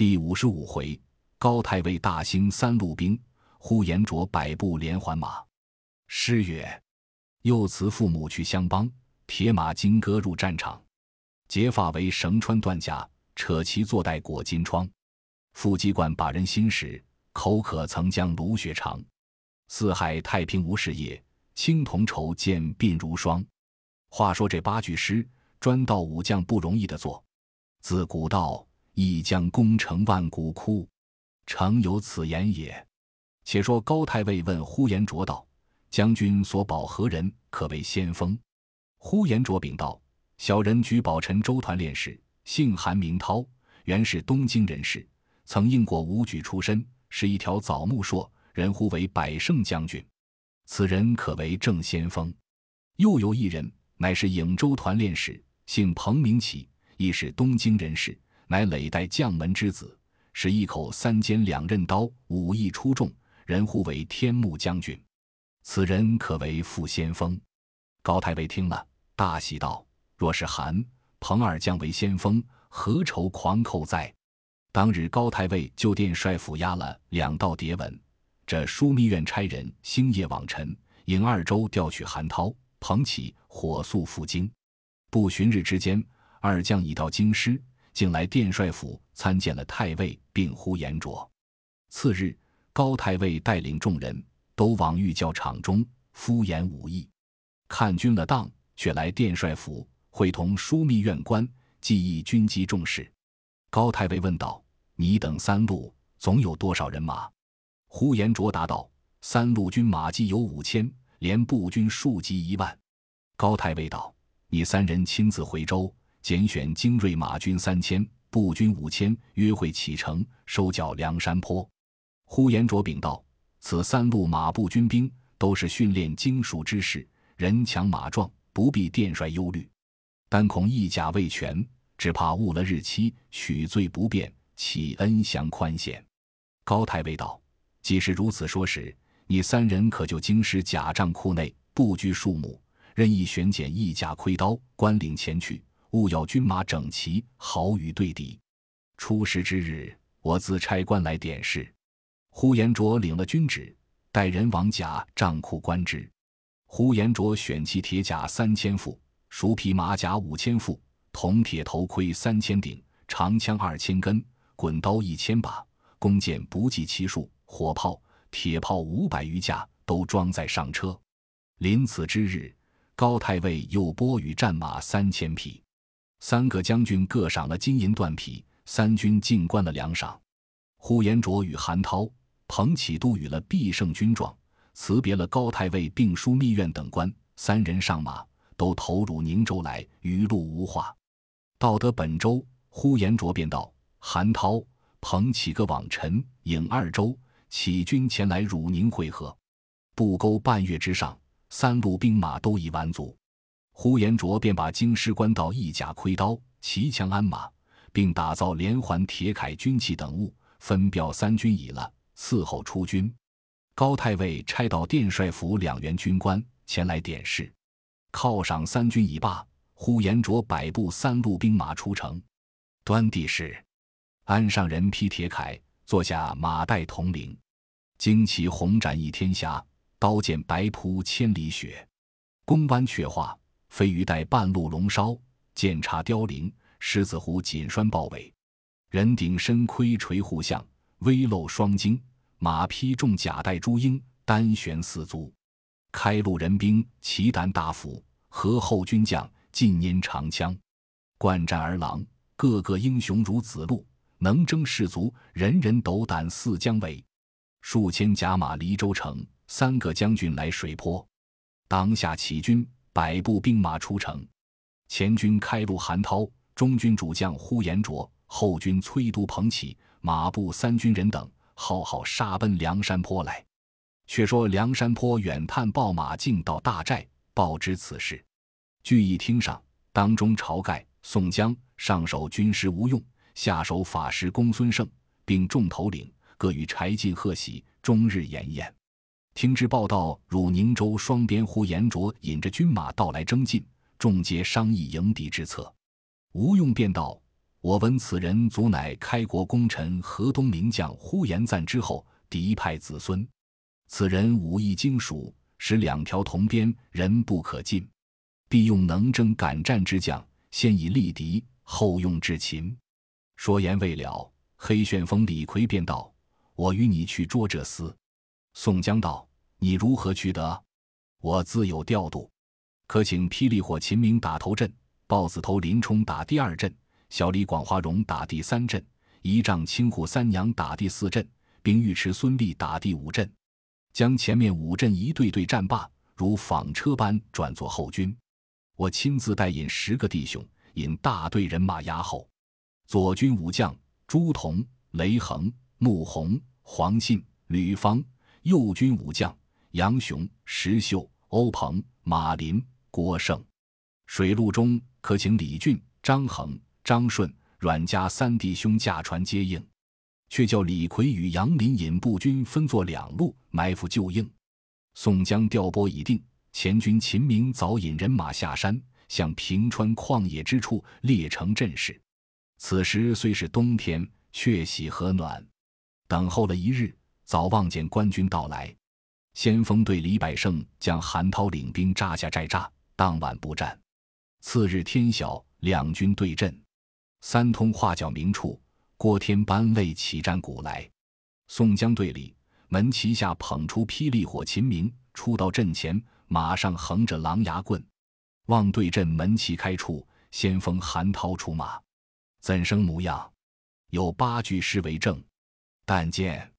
第五十五回，高太尉大兴三路兵，呼延灼百步连环马。诗曰：“幼辞父母去相邦，铁马金戈入战场。结发为绳穿断甲，扯旗坐带裹金疮。腹肌惯把人心使，口渴曾将芦血尝。四海太平无事业，青铜筹见鬓如霜。”话说这八句诗，专道武将不容易的做。自古道，一将功成万骨枯，诚有此言也。且说高太尉问呼延灼道：“将军所保何人？可为先锋？”呼延灼禀道：“小人举宝臣周团练使，姓韩名涛，原是东京人士，曾应过武举出身，是一条枣木槊，人呼为百胜将军。此人可为正先锋。又有一人。”乃是颍州团练使，姓彭名启，亦是东京人士，乃累代将门之子，使一口三尖两刃刀，武艺出众，人呼为天目将军。此人可为副先锋。高太尉听了，大喜道：“若是韩、彭二将为先锋，何愁狂寇哉？”当日高太尉就殿帅府押了两道牒文，这枢密院差人星夜往陈、引二州调取韩涛。彭起火速赴京，不旬日之间，二将已到京师，竟来殿帅府参见了太尉，并呼延灼。次日，高太尉带领众人都往御教场中敷衍武艺，看军了当，却来殿帅府会同枢密院官，记议军机重事。高太尉问道：“你等三路总有多少人马？”呼延灼答道：“三路军马计有五千。”连步军数及一万，高太尉道：“你三人亲自回州，拣选精锐马军三千，步军五千，约会启程，收缴梁山坡。”呼延灼禀道：“此三路马步军兵都是训练精熟之士，人强马壮，不必殿帅忧虑。但恐一甲未全，只怕误了日期，许罪不便，乞恩降宽限。”高太尉道：“既是如此说时。”你三人可就京师甲帐库内布局数目，任意选拣一甲盔刀，官领前去，务要军马整齐，好与对敌。出师之日，我自差官来点事。呼延灼领了军旨，带人往甲帐库观之。呼延灼选其铁甲三千副，熟皮马甲五千副，铜铁头盔三千顶，长枪二千根，滚刀一千把，弓箭不计其数，火炮。铁炮五百余架都装载上车。临此之日，高太尉又拨与战马三千匹，三个将军各赏了金银缎匹，三军尽官了粮赏。呼延灼与韩涛、彭启都与了必胜军状，辞别了高太尉并枢密院等官，三人上马，都投入宁州来，余路无话。到得本州，呼延灼便道：“韩涛、彭启各往陈、颍二州。”起军前来汝宁会合，不沟半月之上，三路兵马都已完足。呼延灼便把京师官道义甲盔刀、骑枪鞍马，并打造连环铁铠军器等物，分调三军已了，伺候出军。高太尉差到殿帅府两员军官前来点事，犒赏三军已罢。呼延灼摆布三路兵马出城，端地是鞍上人披铁铠。坐下马带铜铃，旌旗红展一天霞，刀剑白铺千里雪。弓弯却画，飞鱼带半路龙梢；剑插凋零，狮子虎紧拴豹尾。人顶身盔垂护相，微露双睛。马披重甲带朱缨，单悬四足。开路人兵旗胆大斧，合后军将尽拈长枪。惯战儿郎，个个英雄如子路。能征士卒，人人斗胆似姜维。数千甲马离州城，三个将军来水泊。当下起军，百步兵马出城。前军开路韩涛，中军主将呼延灼，后军催都彭起，马步三军人等，浩浩杀奔梁山坡来。却说梁山坡远探报马进到大寨，报知此事。聚义厅上，当中晁盖、宋江上手军师吴用。下手法师公孙胜，并众头领各与柴进贺喜，终日演宴。听之报道，汝宁州双边呼延灼引着军马到来征进，众皆商议迎敌之策。吴用便道：“我闻此人祖乃开国功臣河东名将呼延赞之后嫡派子孙。此人武艺精熟，使两条铜鞭人不可近，必用能征敢战之将，先以力敌，后用智擒。说言未了，黑旋风李逵便道：“我与你去捉这厮。”宋江道：“你如何取得？我自有调度，可请霹雳火秦明打头阵，豹子头林冲打第二阵。”小李广花荣打第三阵，仪仗青扈三娘打第四阵，并尉迟孙立打第五阵，将前面五阵一队队战罢，如纺车般转作后军。我亲自带引十个弟兄，引大队人马压后。左军武将朱仝、雷横、穆弘、黄信、吕方；右军武将杨雄、石秀、欧鹏、马林、郭盛。水陆中可请李俊、张衡。张顺、阮家三弟兄驾船接应，却叫李逵与杨林引步军分作两路埋伏救应。宋江调拨已定，前军秦明早引人马下山，向平川旷野之处列成阵势。此时虽是冬天，却喜和暖。等候了一日，早望见官军到来。先锋队李百胜将韩涛领兵扎下寨栅，当晚不战。次日天晓，两军对阵。三通画角明处，郭天班为起战鼓来。宋江队里门旗下捧出霹雳火秦明，出到阵前，马上横着狼牙棍。望对阵门旗开处，先锋韩涛出马，怎生模样？有八句诗为证：但见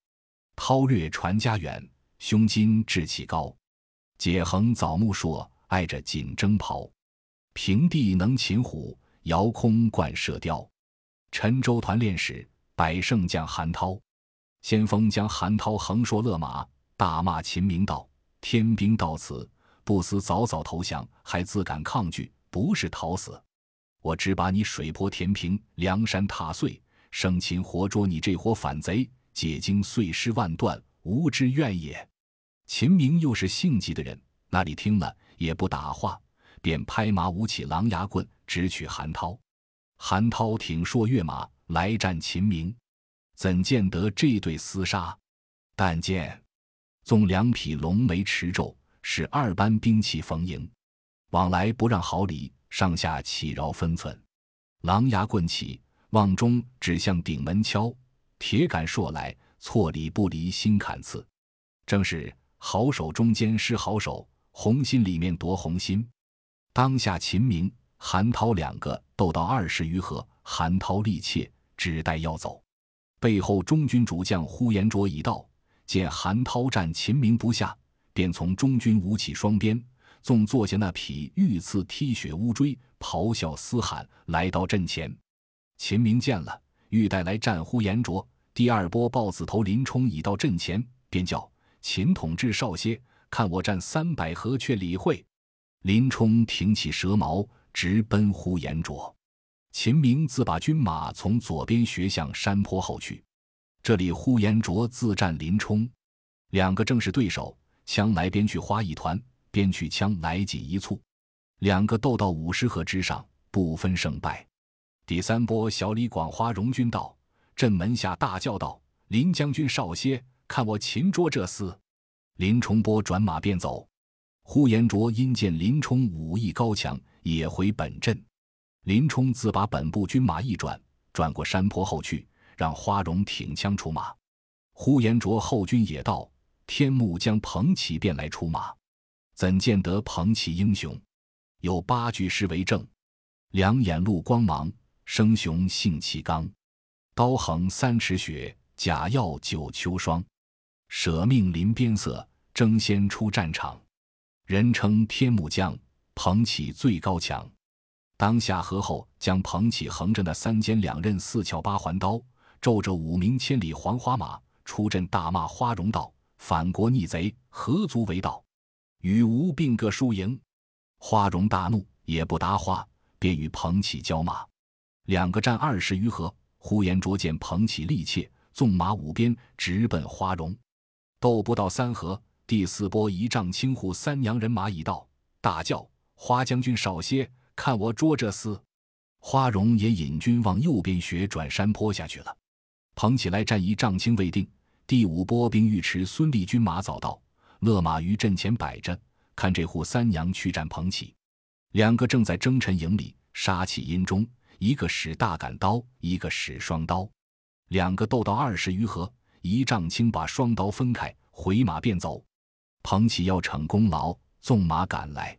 韬略传家远，胸襟志气高。解横枣木硕，爱着锦征袍。平地能擒虎。遥空贯射雕，陈州团练使百胜将韩涛，先锋将韩涛横槊勒马，大骂秦明道：“天兵到此，不思早早投降，还自敢抗拒，不是逃死！我只把你水泊填平，梁山踏碎，生擒活捉你这伙反贼，解经碎尸万段，无之怨也。”秦明又是性急的人，那里听了也不答话。便拍马舞起狼牙棍，直取韩涛。韩涛挺槊跃马来战秦明，怎见得这对厮杀？但见纵两匹龙眉驰骤，使二班兵器逢迎，往来不让毫厘，上下起饶分寸。狼牙棍起，望中指向顶门敲，铁杆硕来，错里不离心坎刺。正是好手中间失好手，红心里面夺红心。当下秦明、韩涛两个斗到二十余合，韩涛力怯，只待要走。背后中军主将呼延灼已到，见韩涛战秦明不下，便从中军舞起双鞭，纵坐下那匹御赐踢雪乌锥，咆哮嘶喊，来到阵前。秦明见了，欲带来战呼延灼。第二波豹子头林冲已到阵前，便叫秦统制少些，看我战三百合，却理会。林冲挺起蛇矛，直奔呼延灼。秦明自把军马从左边学向山坡后去。这里呼延灼自战林冲，两个正是对手，枪来边去花一团，边去枪来紧一簇，两个斗到五十合之上，不分胜败。第三波，小李广花荣军到镇门下，大叫道：“林将军少歇，看我擒捉这厮！”林冲波转马便走。呼延灼因见林冲武艺高强，也回本阵。林冲自把本部军马一转，转过山坡后去，让花荣挺枪出马。呼延灼后军也到，天幕将彭玘便来出马。怎见得彭玘英雄？有八句诗为证：两眼露光芒，生雄性气刚；刀横三尺雪，甲耀九秋霜。舍命临边塞，争先出战场。人称天目将，彭起最高强。当下河后将彭起横着那三尖两刃四翘八环刀，骤着五名千里黄花马出阵，大骂花荣道：“反国逆贼，何足为道？与吾并个输赢。”花荣大怒，也不答话，便与彭起交马。两个战二十余合，呼延灼见彭起力怯，纵马舞鞭直奔花荣，斗不到三合。第四波一丈青扈三娘人马已到，大叫：“花将军少歇，看我捉这厮！”花荣也引军往右边学转山坡下去了。捧起来战一丈青未定，第五波兵尉迟孙立军马早到，勒马于阵前摆着，看这户三娘去战捧起。两个正在征尘营里杀气阴中，一个使大杆刀，一个使双刀，两个斗到二十余合，一丈青把双刀分开，回马便走。彭起要逞功劳，纵马赶来，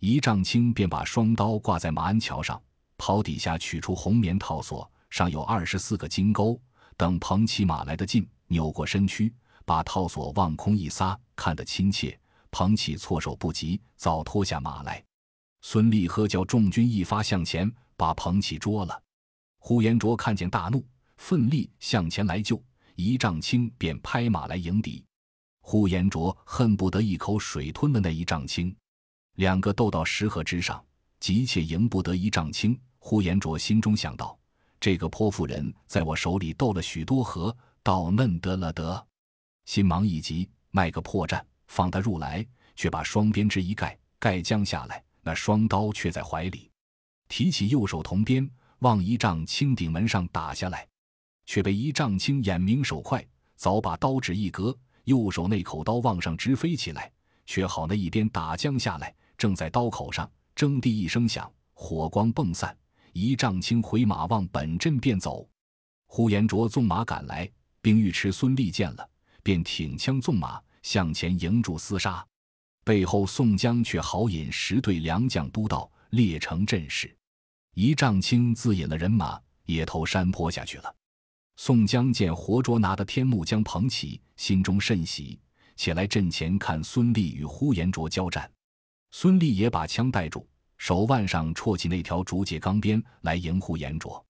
一丈青便把双刀挂在马鞍桥上，袍底下取出红棉套索，上有二十四个金钩。等彭起马来的近，扭过身躯，把套索往空一撒，看得亲切。彭起措手不及，早脱下马来。孙立喝叫众军一发向前，把捧起捉了。呼延灼看见大怒，奋力向前来救，一丈青便拍马来迎敌。呼延灼恨不得一口水吞了那一丈青。两个斗到石河之上，急切赢不得一丈青。呼延灼心中想到：这个泼妇人在我手里斗了许多合，倒嫩得了得。心忙意急，卖个破绽，放他入来，却把双鞭之一盖，盖将下来。那双刀却在怀里，提起右手铜鞭，往一丈青顶门上打下来，却被一丈青眼明手快，早把刀指一格，右手那口刀往上直飞起来，却好那一边打将下来，正在刀口上，铮地一声响，火光迸散，一丈青回马往本阵便走。呼延灼纵马赶来，兵尉迟孙立见了，便挺枪纵马向前迎住厮杀。背后，宋江却好引十队良将都到，列成阵势。一丈青自引了人马，也投山坡下去了。宋江见活捉拿的天目将捧起，心中甚喜，且来阵前看孙立与呼延灼交战。孙立也把枪带住，手腕上戳起那条竹节钢鞭来迎呼延灼。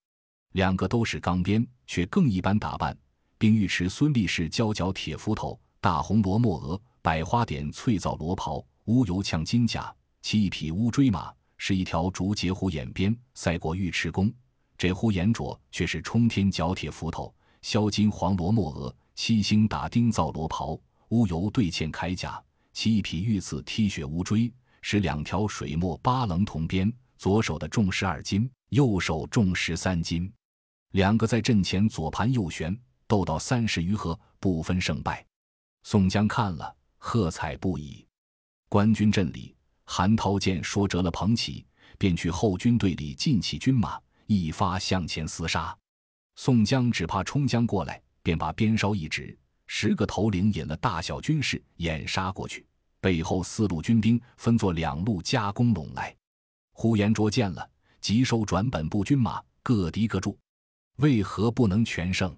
两个都是钢鞭，却更一般打扮。并尉迟孙立是胶脚铁斧头，大红罗墨额。百花点翠藻罗袍，乌油呛金甲，骑一匹乌骓马，是一条竹节虎眼鞭，赛过尉迟恭。这呼延灼却是冲天角铁斧头，削金黄罗墨额，七星打钉造罗袍，乌油对嵌铠甲，骑一匹玉刺踢雪乌骓，使两条水墨八棱铜鞭，左手的重十二斤，右手重十三斤。两个在阵前左盘右旋，斗到三十余合，不分胜败。宋江看了。喝彩不已。官军阵里，韩涛见说折了彭起，便去后军队里进起军马，一发向前厮杀。宋江只怕冲将过来，便把鞭梢一指，十个头领引了大小军士掩杀过去。背后四路军兵分作两路夹攻拢来。呼延灼见了，急收转本部军马，各敌各住。为何不能全胜？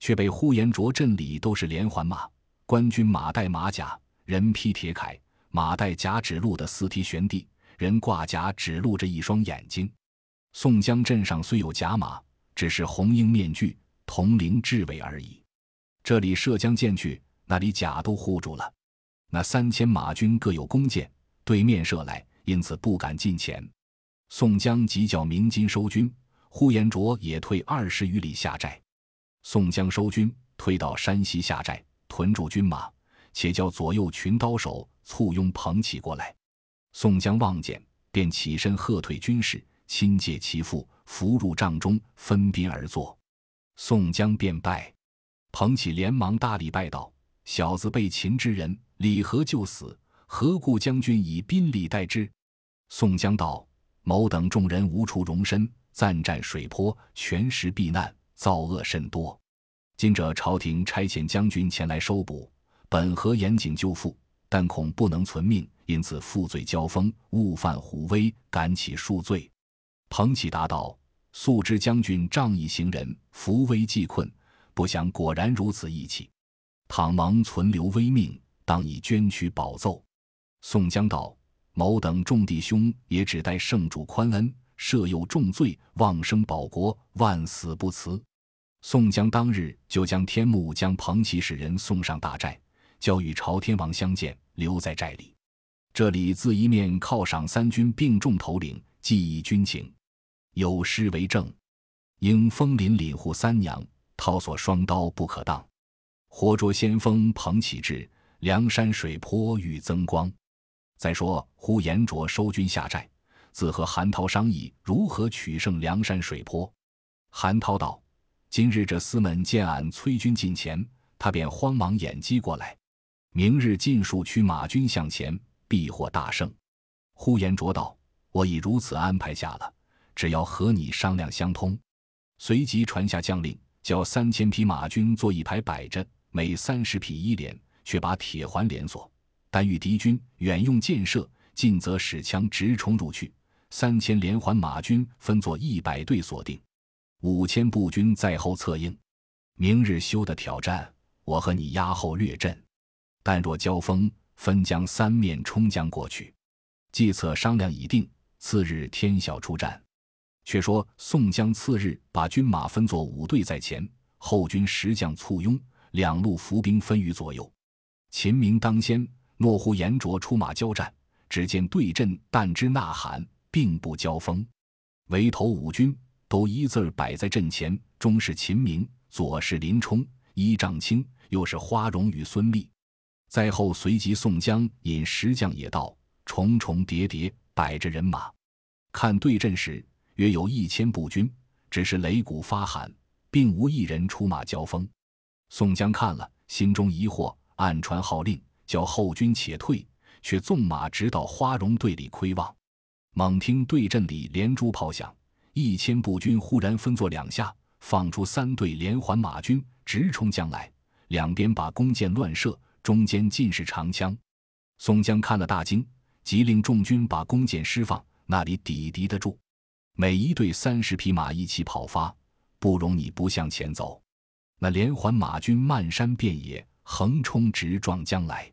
却被呼延灼阵里都是连环马。官军马带马甲，人披铁铠，马带甲指路的四蹄悬地，人挂甲指露着一双眼睛。宋江镇上虽有甲马，只是红缨面具，铜铃雉尾而已。这里射将箭去，那里甲都护住了。那三千马军各有弓箭，对面射来，因此不敢近前。宋江急叫鸣金收军，呼延灼也退二十余里下寨。宋江收军，退到山西下寨。屯驻军马，且叫左右群刀手簇拥捧起过来。宋江望见，便起身喝退军士，亲借其父扶入帐中，分兵而坐。宋江便拜，捧起连忙搭礼拜道：“小子被擒之人，李何就死，何故将军以宾礼待之？”宋江道：“某等众人无处容身，暂战水泊，全时避难，造恶甚多。”今者朝廷差遣将军前来收捕，本和严谨救父，但恐不能存命，因此负罪交锋，误犯虎威，赶起恕罪。彭起答道：“素知将军仗义行人，扶危济困，不想果然如此义气。倘蒙存留微命，当以捐躯保奏。”宋江道：“某等众弟兄也只待圣主宽恩，赦宥重罪，望生保国，万死不辞。”宋江当日就将天目将彭起使人送上大寨，交与朝天王相见，留在寨里。这里自一面犒赏三军并众头领，记忆军情，有诗为证：应枫林领护三娘，套索双刀不可当。活捉先锋彭起至，梁山水泊欲增光。再说呼延灼收军下寨，自和韩涛商议如何取胜梁山水泊。韩涛道：“今日这厮们见俺催军近前，他便慌忙掩击过来。明日尽数驱马军向前，必获大胜。”呼延灼道：“我已如此安排下了，只要和你商量相通。”随即传下将令，叫三千匹马军做一排摆着，每三十匹一连，却把铁环连锁。但遇敌军远用箭射，近则使枪直冲入去。三千连环马军分作一百队锁定。五千步军在后策应，明日休的挑战，我和你压后略阵。但若交锋，分将三面冲将过去。计策商量已定，次日天晓出战。却说宋江次日把军马分作五队在前，后军十将簇拥，两路伏兵分于左右。秦明当先，诺呼延灼出马交战。只见对阵但之呐喊，并不交锋。围头五军。都一字摆在阵前，中是秦明，左是林冲、一丈青，又是花荣与孙立。在后随即宋江引十将也到，重重叠叠摆着人马。看对阵时，约有一千步军，只是擂鼓发喊，并无一人出马交锋。宋江看了，心中疑惑，暗传号令，叫后军且退，却纵马直到花荣队里窥望。猛听对阵里连珠炮响。一千步军忽然分作两下，放出三队连环马军，直冲将来。两边把弓箭乱射，中间尽是长枪。宋江看了大惊，急令众军把弓箭施放，那里抵敌得住？每一队三十匹马一起跑发，不容你不向前走。那连环马军漫山遍野横冲直撞将来，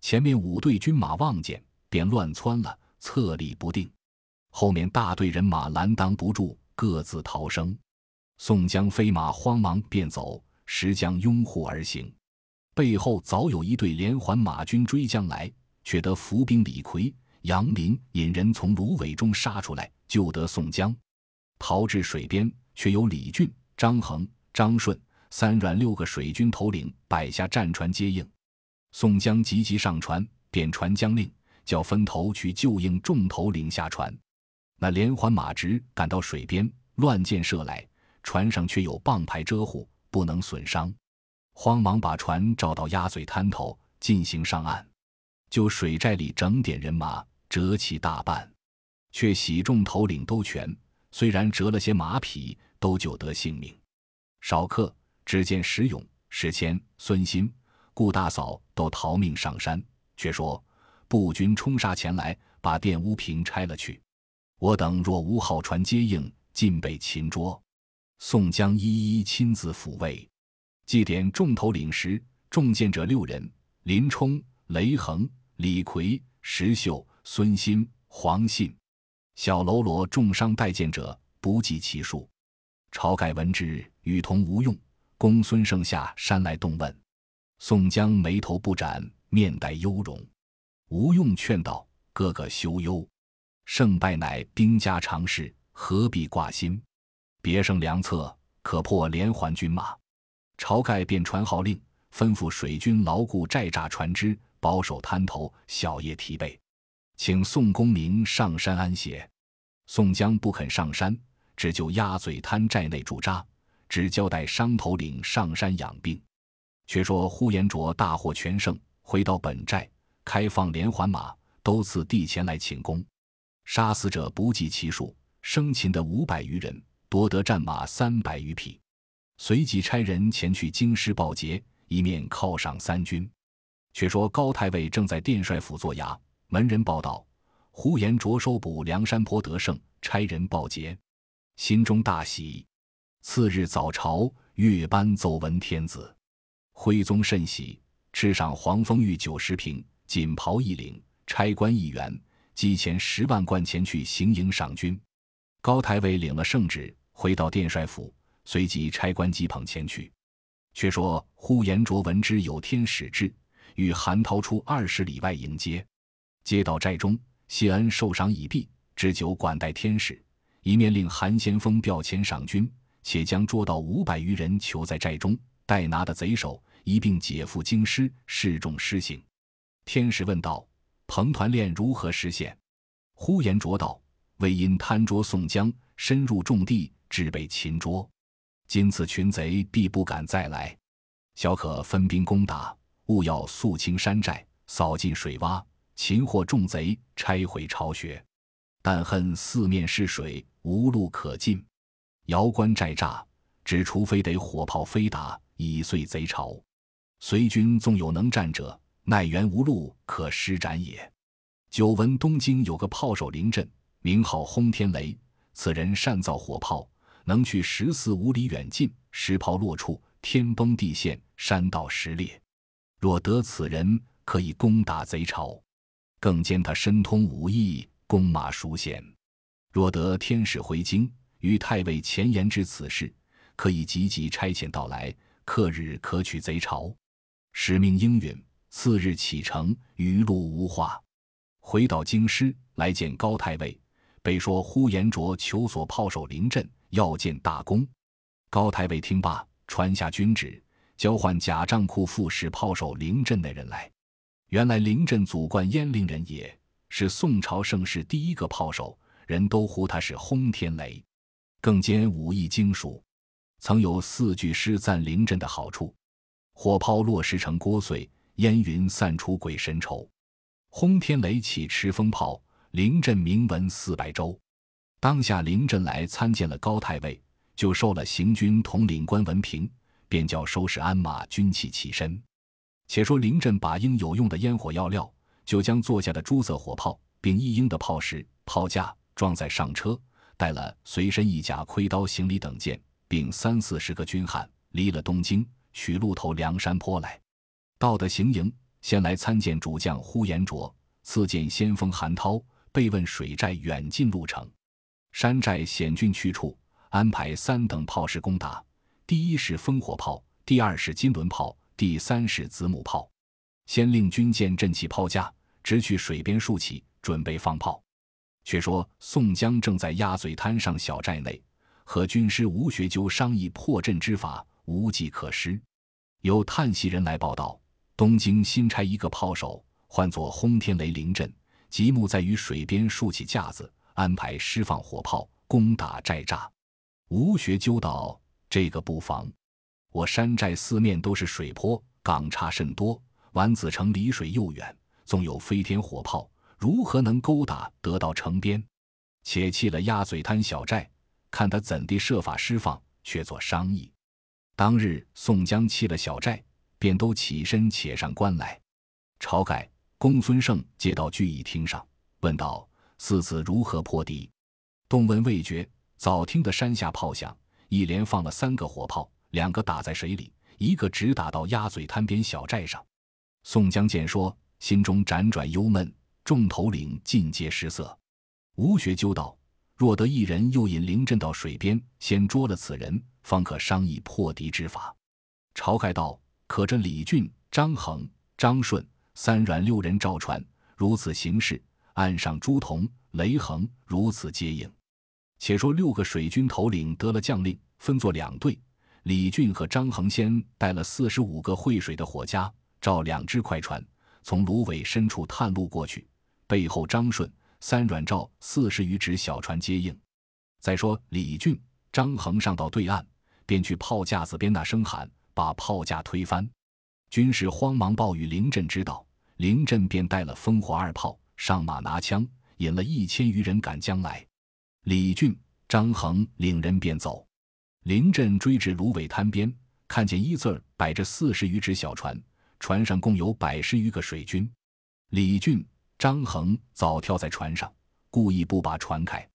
前面五队军马望见，便乱窜了，侧立不定。后面大队人马拦挡不住，各自逃生。宋江飞马慌忙便走，石将拥护而行。背后早有一队连环马军追将来，却得伏兵李逵、杨林引人从芦苇中杀出来，救得宋江。逃至水边，却有李俊、张衡、张顺三阮六个水军头领摆下战船接应。宋江急急上船，便传将令，叫分头去救应众头领下船。那连环马直赶到水边，乱箭射来，船上却有棒牌遮护，不能损伤。慌忙把船找到鸭嘴滩头，进行上岸。就水寨里整点人马，折其大半，却喜众头领都全。虽然折了些马匹，都救得性命。少客只见石勇、石谦、孙新、顾大嫂都逃命上山。却说步军冲杀前来，把殿屋平拆了去。我等若无号船接应，尽被擒捉。宋江一一亲自抚慰。祭典重头领时，中箭者六人：林冲、雷横、李逵、石秀、孙新、黄信。小喽啰重伤待见者不计其数。晁盖闻之，与同吴用、公孙胜下山来动问。宋江眉头不展，面带忧容。吴用劝道：“哥哥休忧。”胜败乃兵家常事，何必挂心？别胜良策，可破连环军马。晁盖便传号令，吩咐水军牢固寨栅船只，保守滩头，小夜提备，请宋公明上山安歇。宋江不肯上山，只就鸭嘴滩寨内驻扎，只交代商头领上山养病。却说呼延灼大获全胜，回到本寨，开放连环马，都赐地前来请功。杀死者不计其数，生擒的五百余人，夺得战马三百余匹。随即差人前去京师报捷，一面犒赏三军。却说高太尉正在殿帅府坐衙，门人报道：呼延灼收捕梁山泊得胜，差人报捷，心中大喜。次日早朝，月班奏闻天子，徽宗甚喜，赐赏黄蜂玉九十瓶，锦袍一领，差官一员。寄钱十万贯前去行营赏军，高太尉领了圣旨，回到殿帅府，随即差官急捧前去。却说呼延灼闻之有天使至，与韩涛出二十里外迎接。接到寨中，谢恩受赏已毕，置酒管待天使，一面令韩先锋调遣赏军，且将捉到五百余人囚在寨中，待拿的贼首一并解赴京师，示众施行。天使问道。彭团练如何实现？呼延灼道：“为因贪捉宋江，深入重地，致被擒捉。今此群贼必不敢再来，小可分兵攻打，务要肃清山寨，扫尽水洼，擒获众贼，拆毁巢穴。但恨四面是水，无路可进。遥观寨栅，只除非得火炮飞打，以碎贼巢。随军纵有能战者，奈援无路可施展也。久闻东京有个炮手临阵，名号轰天雷，此人善造火炮。能去十四五里远近，石炮落处，天崩地陷，山倒石裂。若得此人，可以攻打贼巢。更兼他身通武艺，弓马熟娴。若得天使回京，与太尉前言之此事，可以急急差遣到来，刻日可取贼巢。使命应允，次日启程，余路无话。回到京师，来见高太尉，被说呼延灼求索炮手临阵。要见大功，高太尉听罢，传下军旨，交换假账库副使炮手凌震那人来。原来凌震祖贯鄢陵人也，是宋朝盛世第一个炮手，人都呼他是轰天雷。更兼武艺精熟，曾有四句诗赞凌震的好处：火炮落石成锅碎，烟云散出鬼神愁。轰天雷起持风炮，凌震名闻四百州。当下凌震来参见了高太尉，就受了行军统领官文凭，便叫收拾鞍马军器起身。且说凌震把应有用的烟火药料，就将坐下的朱色火炮，并一应的炮石、炮架装在上车，带了随身一甲盔刀、行李等件，并三四十个军汉，离了东京，取路头梁山坡来。到得行营，先来参见主将呼延灼，次见先锋韩涛，备问水寨远近路程。山寨险峻去处，安排三等炮势攻打：第一是烽火炮，第二是金轮炮，第三是子母炮。先令军舰振起炮架，直去水边竖起，准备放炮。却说宋江正在鸭嘴滩上小寨内，和军师吴学究商议破阵之法，无计可施。有探袭人来报道，东京新差一个炮手，唤作轰天雷凌阵，即木在于水边竖起架子。安排释放火炮攻打寨栅，吴学究道：“这个不妨。我山寨四面都是水坡，港岔甚多，丸子城离水又远，纵有飞天火炮，如何能勾打得到城边？且弃了鸭嘴滩小寨，看他怎地设法释放，却做商议。”当日宋江弃了小寨，便都起身且上关来。晁盖、公孙胜接到聚义厅上，问道。四子如何破敌？动问未决。早听得山下炮响，一连放了三个火炮，两个打在水里，一个直打到鸭嘴滩边小寨上。宋江见说，心中辗转忧闷，众头领尽皆失色。吴学究道：“若得一人诱引凌阵到水边，先捉了此人，方可商议破敌之法。”晁盖道：“可这李俊、张衡、张顺三阮六人赵传，如此行事。”岸上朱仝、雷横如此接应。且说六个水军头领得了将令，分作两队。李俊和张衡先带了四十五个会水的火家，照两只快船，从芦苇深处探路过去。背后张顺、三阮照四十余只小船接应。再说李俊、张衡上到对岸，便去炮架子边那声喊，把炮架推翻。军士慌忙报与林震知道，林震便带了烽火二炮。上马拿枪，引了一千余人赶将来。李俊、张衡领人便走。林震追至芦苇滩边，看见一字儿摆着四十余只小船，船上共有百十余个水军。李俊、张衡早跳在船上，故意不把船开。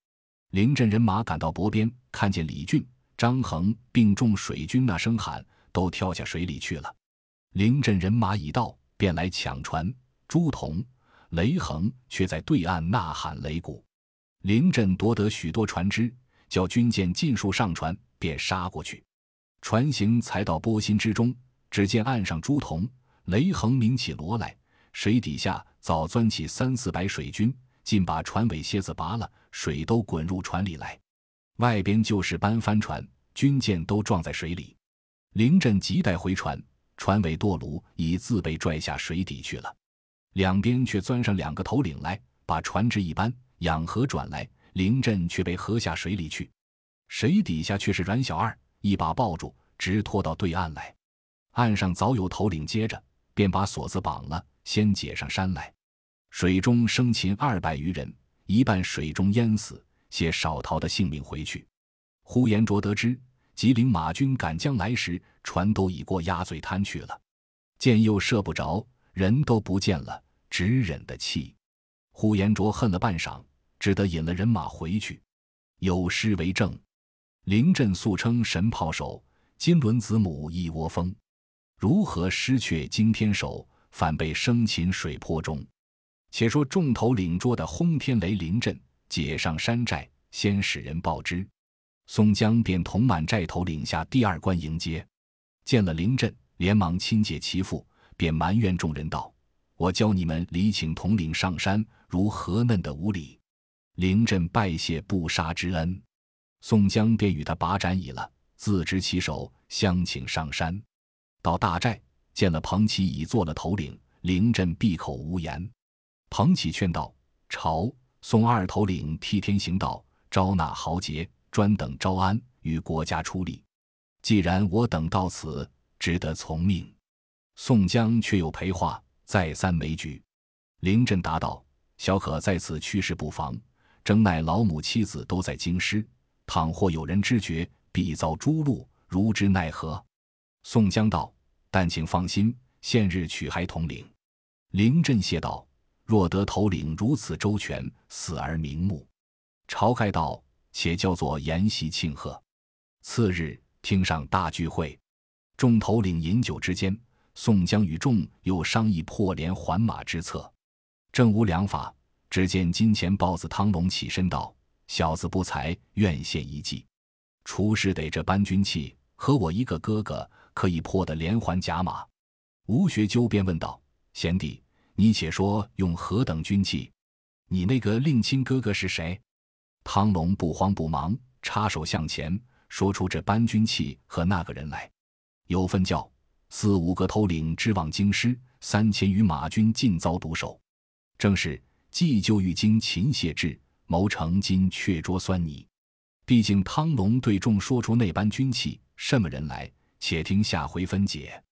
凌震人马赶到泊边，看见李俊、张衡并众水军，那声喊，都跳下水里去了。凌震人马已到，便来抢船。朱仝。雷横却在对岸呐喊擂鼓，凌震夺得许多船只，叫军舰尽数上船，便杀过去。船行才到波心之中，只见岸上朱仝、雷横鸣起锣来，水底下早钻起三四百水军，尽把船尾楔子拔了，水都滚入船里来。外边就是搬帆船，军舰都撞在水里。凌震急待回船，船尾舵橹已自被拽下水底去了。两边却钻上两个头领来，把船只一搬，仰河转来，凌震却被喝下水里去。水底下却是阮小二，一把抱住，直拖到对岸来。岸上早有头领接着，便把锁子绑了，先解上山来。水中生擒二百余人，一半水中淹死，携少逃的性命回去。呼延灼得知吉林马军赶将来时，船都已过鸭嘴滩去了，箭又射不着，人都不见了，只忍得气。呼延灼恨了半晌，只得引了人马回去。有诗为证：“临阵素称神炮手，金轮子母一窝蜂。如何失却惊天手，反被生擒水泊中。”且说众头领捉的轰天雷临阵，解上山寨，先使人报之。宋江便同满寨头领下第二关迎接，见了临阵，连忙亲解其父，便埋怨众人道：“我教你们礼请统领上山，如何嫩的无礼？”临阵拜谢不杀之恩，宋江便与他把盏已了，自执其手，相请上山。到大寨，见了彭玘已做了头领，临阵闭口无言。彭玘劝道：“朝宋二头领替天行道，招纳豪杰。”专等招安，与国家出力。既然我等到此，只得从命。宋江却又陪话，再三没举。林震答道：“小可在此去世不妨，正乃老母妻子都在京师，倘或有人知觉，必遭诛戮，如之奈何？”宋江道：“但请放心，现日取还统领。”林震谢道：“若得头领如此周全，死而瞑目。”晁盖道。且叫做筵席庆贺。次日，厅上大聚会，众头领饮酒之间，宋江与众又商议破连还马之策。正无良法，只见金钱豹子汤龙起身道：“小子不才，愿献一计。出师得这搬军器，和我一个哥哥，可以破得连环甲马。”吴学究便问道：“贤弟，你且说用何等军器？你那个令亲哥哥是谁？”汤龙不慌不忙，插手向前，说出这搬军器和那个人来。有分教，四五个头领直往京师，三千余马军尽遭毒手。正是既就欲经秦谢志，谋成今却捉酸泥。毕竟汤龙对众说出那般军气，什么人来？且听下回分解。